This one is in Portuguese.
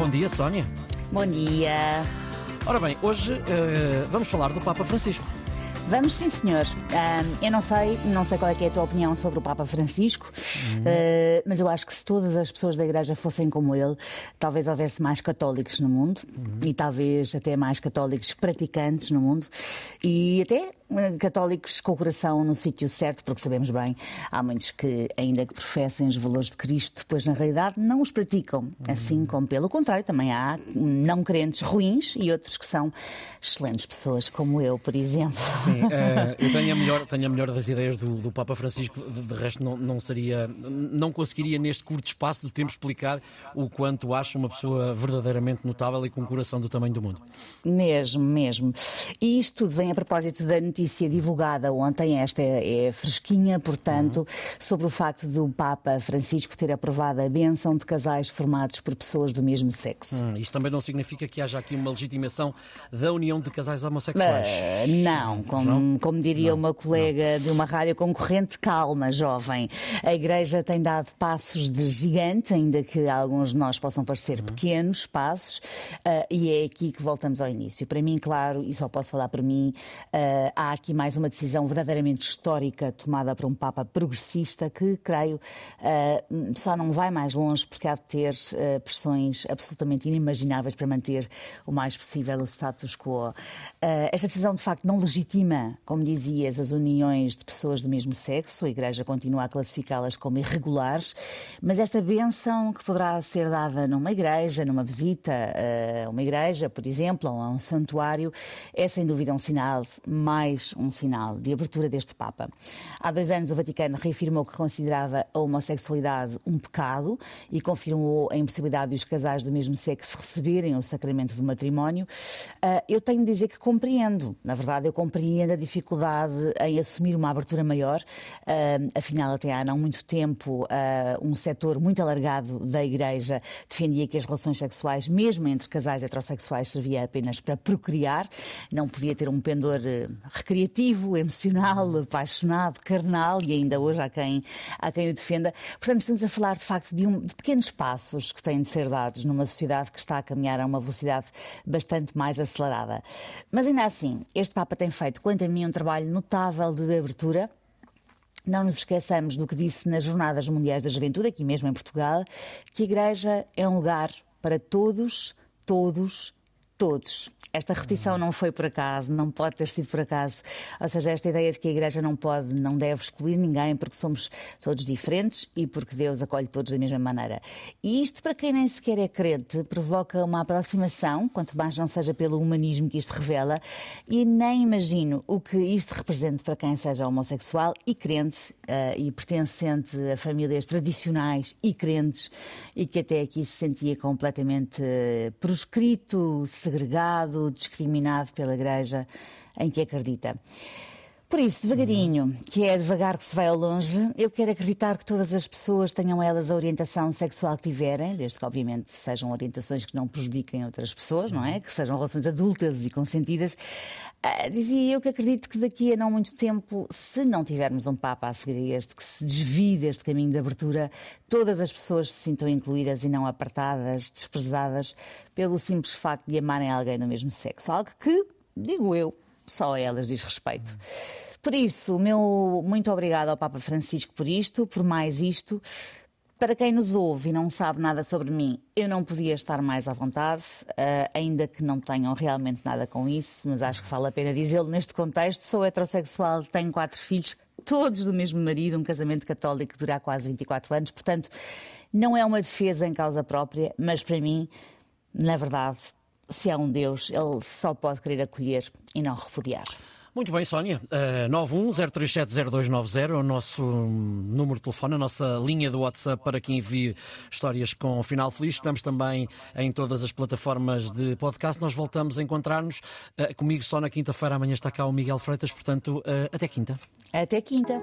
Bom dia, Sónia. Bom dia. Ora bem, hoje uh, vamos falar do Papa Francisco. Vamos sim, senhor. Eu não sei, não sei qual é, é, a tua opinião sobre o Papa Francisco, uhum. uh, mas eu acho que se todas as pessoas da Igreja fossem como ele, talvez houvesse mais católicos no mundo uhum. e talvez até mais católicos praticantes no mundo e até católicos com o coração no sítio certo, porque sabemos bem, há muitos que, ainda que professem os valores de Cristo, depois na realidade não os praticam, assim como pelo contrário, também há não crentes ruins e outros que são excelentes pessoas, como eu, por exemplo. Sim, uh, eu tenho a melhor, tenho a melhor das ideias do, do Papa Francisco, de, de resto não, não seria, não conseguiria neste curto espaço de tempo explicar o quanto acho uma pessoa verdadeiramente notável e com um coração do tamanho do mundo. Mesmo, mesmo. E isto tudo vem a propósito da notícia notícia divulgada ontem, esta é, é fresquinha, portanto, uhum. sobre o facto do Papa Francisco ter aprovado a benção de casais formados por pessoas do mesmo sexo. Hum, isto também não significa que haja aqui uma legitimação da união de casais homossexuais? Uh, não, como, como diria não, uma colega não. de uma rádio concorrente, calma, jovem. A Igreja tem dado passos de gigante, ainda que alguns de nós possam parecer uhum. pequenos passos, uh, e é aqui que voltamos ao início. Para mim, claro, e só posso falar por mim, uh, há aqui mais uma decisão verdadeiramente histórica tomada por um Papa progressista que, creio, uh, só não vai mais longe porque há de ter uh, pressões absolutamente inimagináveis para manter o mais possível o status quo. Uh, esta decisão, de facto, não legitima, como dizias, as uniões de pessoas do mesmo sexo. A Igreja continua a classificá-las como irregulares, mas esta benção que poderá ser dada numa igreja, numa visita a uma igreja, por exemplo, ou a um santuário, é sem dúvida um sinal mais mais um sinal de abertura deste Papa. Há dois anos, o Vaticano reafirmou que considerava a homossexualidade um pecado e confirmou a impossibilidade dos casais do mesmo sexo receberem o sacramento do matrimónio. Ah, eu tenho de dizer que compreendo. Na verdade, eu compreendo a dificuldade em assumir uma abertura maior. Ah, afinal, até há não muito tempo, ah, um setor muito alargado da Igreja defendia que as relações sexuais, mesmo entre casais heterossexuais, servia apenas para procriar, não podia ter um pendor recreativo, emocional, apaixonado, carnal e ainda hoje há quem, há quem o defenda. Portanto, estamos a falar de facto de, um, de pequenos passos que têm de ser dados numa sociedade que está a caminhar a uma velocidade bastante mais acelerada. Mas ainda assim, este Papa tem feito, quanto a mim, um trabalho notável de abertura. Não nos esqueçamos do que disse nas Jornadas Mundiais da Juventude, aqui mesmo em Portugal, que a Igreja é um lugar para todos, todos, todos. Esta repetição não foi por acaso, não pode ter sido por acaso. Ou seja, esta ideia de que a Igreja não pode, não deve excluir ninguém porque somos todos diferentes e porque Deus acolhe todos da mesma maneira. E isto, para quem nem sequer é crente, provoca uma aproximação, quanto mais não seja pelo humanismo que isto revela, e nem imagino o que isto representa para quem seja homossexual e crente uh, e pertencente a famílias tradicionais e crentes e que até aqui se sentia completamente uh, proscrito, segregado discriminado pela Igreja em que acredita. Por isso, devagarinho, que é devagar que se vai ao longe, eu quero acreditar que todas as pessoas tenham elas a orientação sexual que tiverem, desde que, obviamente, sejam orientações que não prejudiquem outras pessoas, não é? Que sejam relações adultas e consentidas. Uh, dizia eu que acredito que daqui a não muito tempo, se não tivermos um Papa a seguir este, que se desvie deste caminho de abertura, todas as pessoas se sintam incluídas e não apartadas, desprezadas, pelo simples facto de amarem alguém do mesmo sexo. Algo que, digo eu, só a elas diz respeito. Por isso, meu muito obrigado ao Papa Francisco por isto, por mais isto. Para quem nos ouve e não sabe nada sobre mim, eu não podia estar mais à vontade, uh, ainda que não tenham realmente nada com isso, mas acho que vale a pena dizê-lo neste contexto. Sou heterossexual, tenho quatro filhos, todos do mesmo marido, um casamento católico que dura quase 24 anos, portanto, não é uma defesa em causa própria, mas para mim, na verdade, se há um Deus, ele só pode querer acolher e não repudiar. Muito bem, Sónia. Uh, 910370290 é o nosso número de telefone, a nossa linha do WhatsApp para quem envie histórias com final feliz. Estamos também em todas as plataformas de podcast. Nós voltamos a encontrar-nos uh, comigo só na quinta-feira. Amanhã está cá o Miguel Freitas, portanto, uh, até quinta. Até quinta.